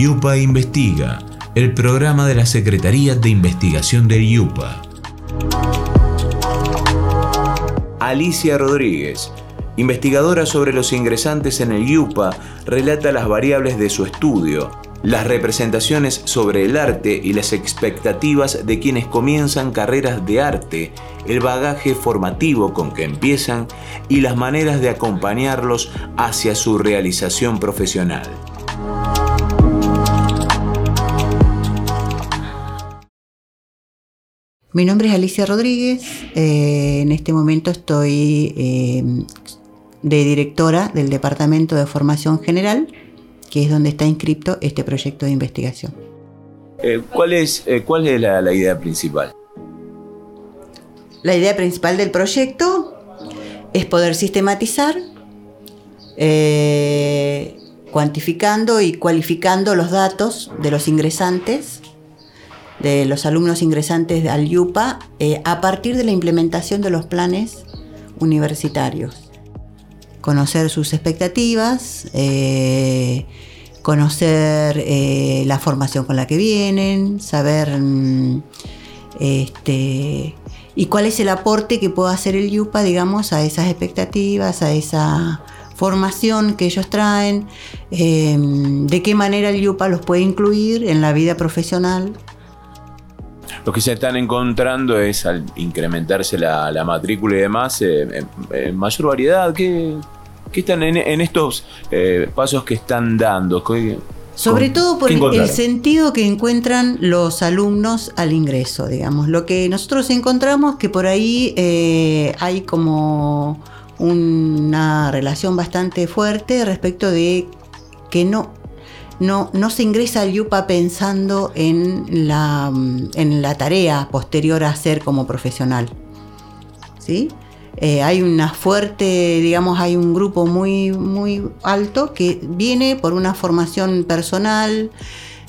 Yupa Investiga, el programa de la Secretaría de Investigación del Yupa. Alicia Rodríguez, investigadora sobre los ingresantes en el Yupa, relata las variables de su estudio, las representaciones sobre el arte y las expectativas de quienes comienzan carreras de arte, el bagaje formativo con que empiezan y las maneras de acompañarlos hacia su realización profesional. Mi nombre es Alicia Rodríguez, eh, en este momento estoy eh, de directora del Departamento de Formación General que es donde está inscrito este proyecto de investigación. Eh, ¿cuál, es, ¿Cuál es la, idea principal? La idea principal del proyecto es poder sistematizar, eh, cuantificando y cualificando los datos de los ingresantes, de los alumnos ingresantes al IUPA, a partir de la implementación de los planes universitarios conocer sus expectativas, eh, conocer eh, la formación con la que vienen, saber mm, este, y cuál es el aporte que puede hacer el YUPA, digamos, a esas expectativas, a esa formación que ellos traen, de qué manera el YUPA los puede incluir en la vida profesional. Lo que se están encontrando es al incrementarse la, matrícula y demás, eh, mayor variedad. ¿Qué, ¿Qué están en, estos eh, pasos que están dando? Sobre todo por el sentido que encuentran los alumnos al ingreso, digamos. Lo que nosotros encontramos que por ahí eh, hay como una relación bastante fuerte respecto de que no, no, no se ingresa al YUPA pensando en la, en la tarea posterior a ser como profesional. ¿Sí? Eh, hay una fuerte, digamos, hay un grupo muy, muy alto que viene por una formación personal,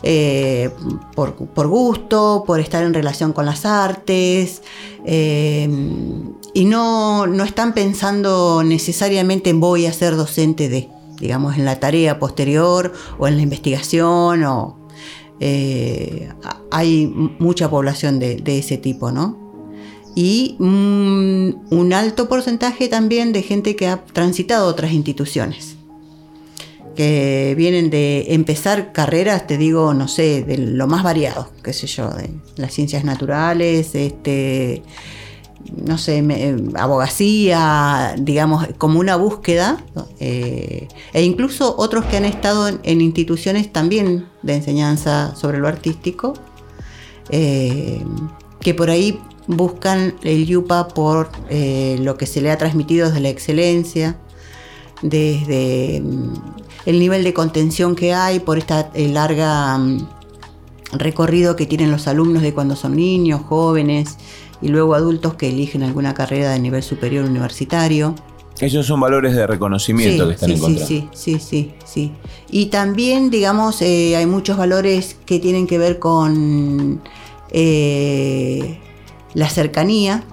eh, por, gusto, por estar en relación con las artes, eh, y no, no, están pensando necesariamente en voy a ser docente de, digamos, en la tarea posterior o en la investigación, o hay mucha población de, ese tipo, ¿no? y un, alto porcentaje también de gente que ha transitado otras instituciones, que vienen de empezar carreras, te digo, no sé, de lo más variado, qué sé yo, de las ciencias naturales, este, no sé, abogacía, digamos, como una búsqueda, eh, e incluso otros que han estado en, instituciones también de enseñanza sobre lo artístico, eh, que por ahí buscan el yupa por eh, lo que se le ha transmitido desde la excelencia, desde mm, el nivel de contención que hay, por esta larga mm, recorrido que tienen los alumnos de cuando son niños, jóvenes y luego adultos que eligen alguna carrera de nivel superior universitario. Esos son valores de reconocimiento que están sí, encontrando. Sí, sí, sí, sí. Y también, digamos, eh, hay muchos valores que tienen que ver con eh, la cercanía,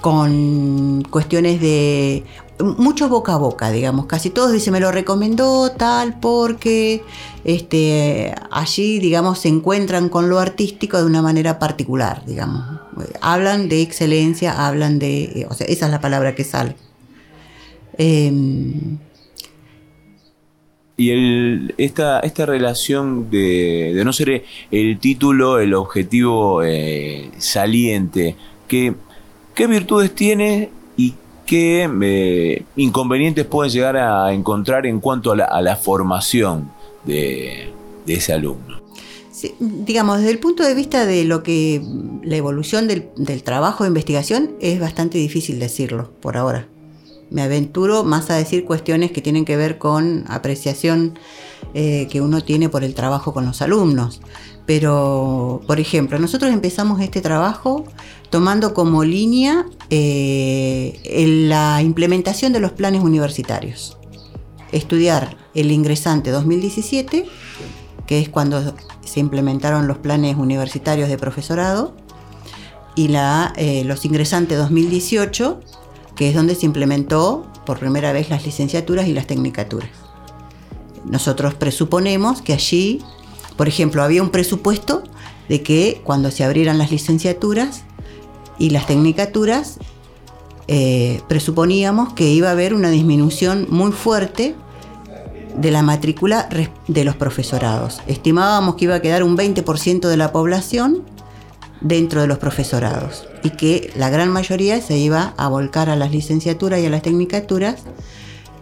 con cuestiones de mucho boca a boca, digamos, casi todos dicen me lo recomendó tal porque este allí digamos se encuentran con lo artístico de una manera particular, digamos. Hablan de excelencia, hablan de, o sea, esa es la palabra que sale. Em, y el, esta, esta relación de, no ser el título, el objetivo eh, saliente, ¿qué, ¿qué virtudes tiene qué eh, inconvenientes pueden llegar a encontrar en cuanto a la, formación de, ese alumno? digamos, desde el punto de vista de lo que la evolución del, del trabajo de investigación es bastante difícil decirlo por ahora me aventuro más a decir cuestiones que tienen que ver con apreciación eh, que uno tiene por el trabajo con los alumnos. Pero, por ejemplo, nosotros empezamos este trabajo tomando como línea eh, la implementación de los planes universitarios. Estudiar el ingresante 2017, que es cuando se implementaron los planes universitarios de profesorado, y la, eh, los ingresantes 2018, que es donde se implementó por primera vez las licenciaturas y las tecnicaturas. Nosotros presuponemos que allí Por ejemplo, había un presupuesto de que cuando se abrieran las licenciaturas y las tecnicaturas, eh, presuponíamos que iba a haber una disminución muy fuerte de la matrícula de los profesorados. Estimábamos que iba a quedar un 20% de la población dentro de los profesorados y que la gran mayoría se iba a volcar a las licenciaturas y a las tecnicaturas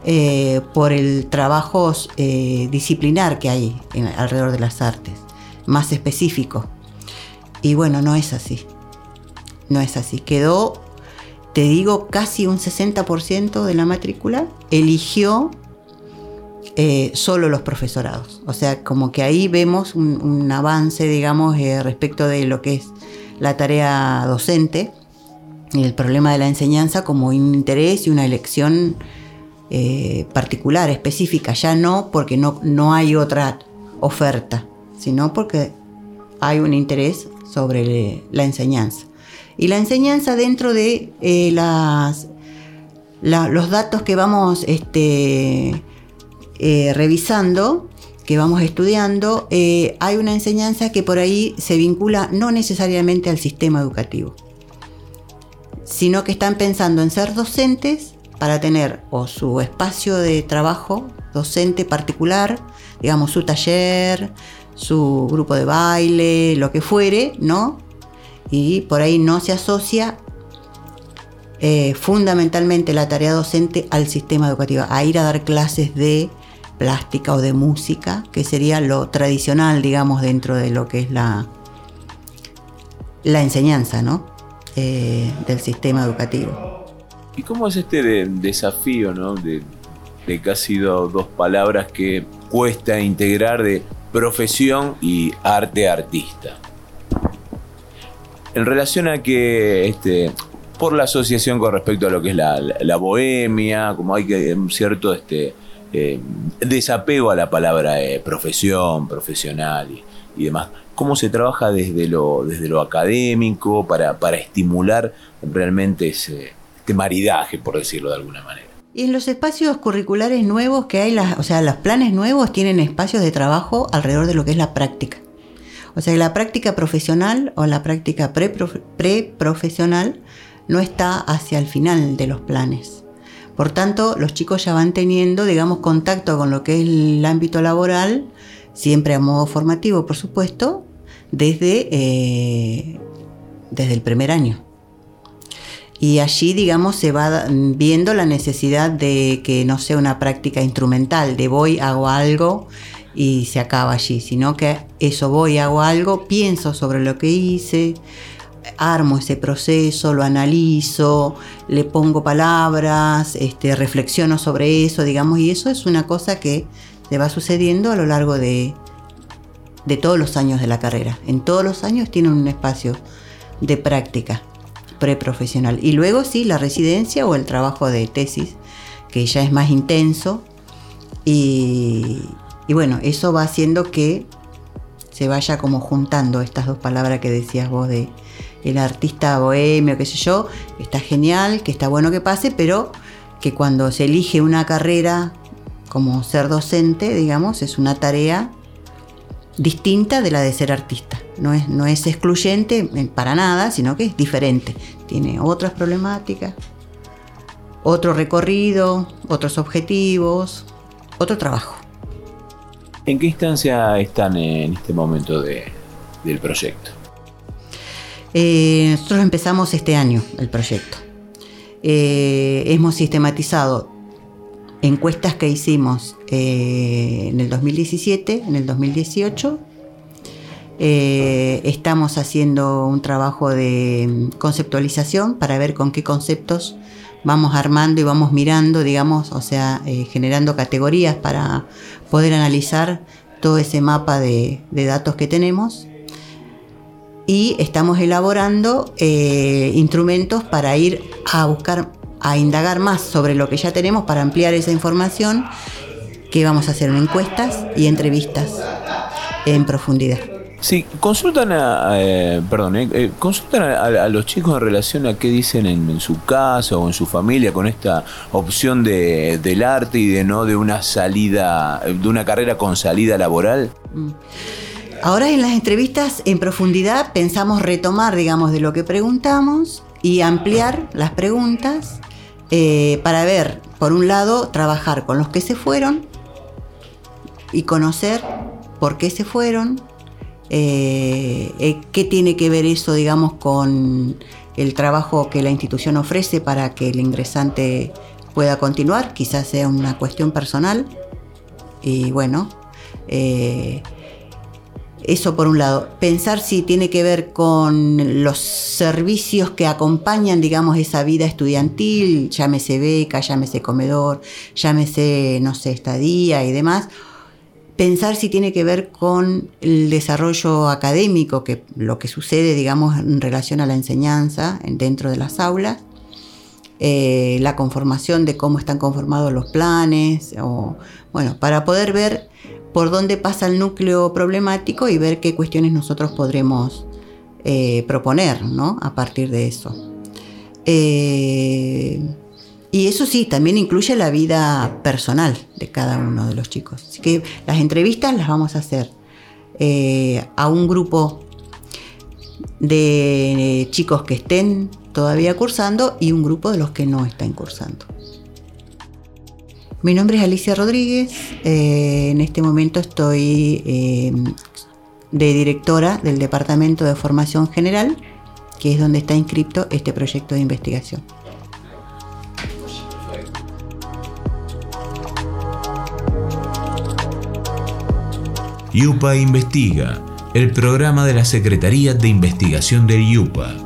eh, por el trabajo eh, disciplinar que hay alrededor de las artes, más específico. Y bueno, no es así. No es así. Quedó, te digo, casi un 60% de la matrícula eligió eh, solo los profesorados. O sea, como que ahí vemos un, avance, digamos, respecto de lo que es la tarea docente y el problema de la enseñanza como un interés y una elección eh, particular, específica. Ya no porque no, no hay otra oferta, sino porque hay un interés sobre la enseñanza. Y la enseñanza dentro de las, los datos que vamos este, eh, revisando, que vamos estudiando, eh, hay una enseñanza que por ahí se vincula no necesariamente al sistema educativo, sino que están pensando en ser docentes para tener o su espacio de trabajo docente particular, digamos su taller, su grupo de baile, lo que fuere, ¿no? Y por ahí no se asocia eh, fundamentalmente la tarea docente al sistema educativo, a ir a dar clases de plástica o de música, que sería lo tradicional, digamos, dentro de lo que es la, la enseñanza ¿no? Eh, del sistema educativo. ¿Y cómo es este desafío ¿no? de, de casi dos palabras que cuesta integrar de profesión y arte artista? En relación a que este, por la asociación con respecto a lo que es la, la bohemia, como hay que cierto este, eh, desapego a la palabra eh, profesión, profesional y, demás. ¿Cómo se trabaja desde lo, desde lo académico para, para estimular realmente ese, este maridaje, por decirlo de alguna manera? Y en los espacios curriculares nuevos que hay, las, o sea, los planes nuevos tienen espacios de trabajo alrededor de lo que es la práctica. O sea, la práctica profesional o la práctica pre-profesional no está hacia el final de los planes. Por tanto, los chicos ya van teniendo, digamos, contacto con lo que es el ámbito laboral, siempre a modo formativo, por supuesto, desde, eh, desde el primer año. Y allí, digamos, se va viendo la necesidad de que no sea una práctica instrumental, de voy, hago algo y se acaba allí, sino que eso voy, hago algo, pienso sobre lo que hice, armo ese proceso, lo analizo, le pongo palabras, este, reflexiono sobre eso, digamos, y eso es una cosa que se va sucediendo a lo largo de, de todos los años de la carrera. En todos los años tienen un espacio de práctica preprofesional. Y luego sí, la residencia o el trabajo de tesis, que ya es más intenso. Y, y bueno, eso va haciendo que se vaya como juntando estas dos palabras que decías vos de el artista bohemio, qué sé yo, está genial, que está bueno que pase, pero que cuando se elige una carrera como ser docente, digamos, es una tarea distinta de la de ser artista. No es, no es excluyente para nada, sino que es diferente. Tiene otras problemáticas, otro recorrido, otros objetivos, otro trabajo. ¿En qué instancia están en este momento del proyecto? Eh, nosotros empezamos este año el proyecto. Eh, hemos sistematizado encuestas que hicimos eh, en el 2017, en el 2018. estamos haciendo un trabajo de conceptualización para ver con qué conceptos vamos armando y vamos mirando, digamos, o sea, generando categorías para poder analizar todo ese mapa de datos que tenemos y estamos elaborando eh, instrumentos para ir a buscar, a indagar más sobre lo que ya tenemos para ampliar esa información, que vamos a hacer encuestas y entrevistas en profundidad. Sí, consultan a, eh, perdón, eh, consultan a, los chicos en relación a qué dicen en, su casa o en su familia con esta opción de, del arte y de no de una salida, de una carrera con salida laboral. Mm. Ahora en las entrevistas en profundidad pensamos retomar, digamos, de lo que preguntamos y ampliar las preguntas eh, para ver, por un lado, trabajar con los que se fueron y conocer por qué se fueron, eh, eh, qué tiene que ver eso, digamos, con el trabajo que la institución ofrece para que el ingresante pueda continuar, quizás sea una cuestión personal. Y bueno, eso por un lado. Pensar si tiene que ver con los servicios que acompañan, digamos, esa vida estudiantil, llámese beca, llámese comedor, llámese, no sé, estadía y demás, pensar si tiene que ver con el desarrollo académico, que lo que sucede, digamos, en relación a la enseñanza dentro de las aulas, eh, la conformación de cómo están conformados los planes, o, bueno, para poder ver por dónde pasa el núcleo problemático y ver qué cuestiones nosotros podremos eh, proponer, ¿no? A partir de eso. Eh, y eso sí, también incluye la vida personal de cada uno de los chicos. Así que las entrevistas las vamos a hacer eh, a un grupo de chicos que estén todavía cursando y un grupo de los que no están cursando. Mi nombre es Alicia Rodríguez, eh, en este momento estoy eh, de directora del Departamento de Formación General, que es donde está inscrito este proyecto de investigación. IUPA Investiga, el programa de la Secretaría de Investigación del IUPA.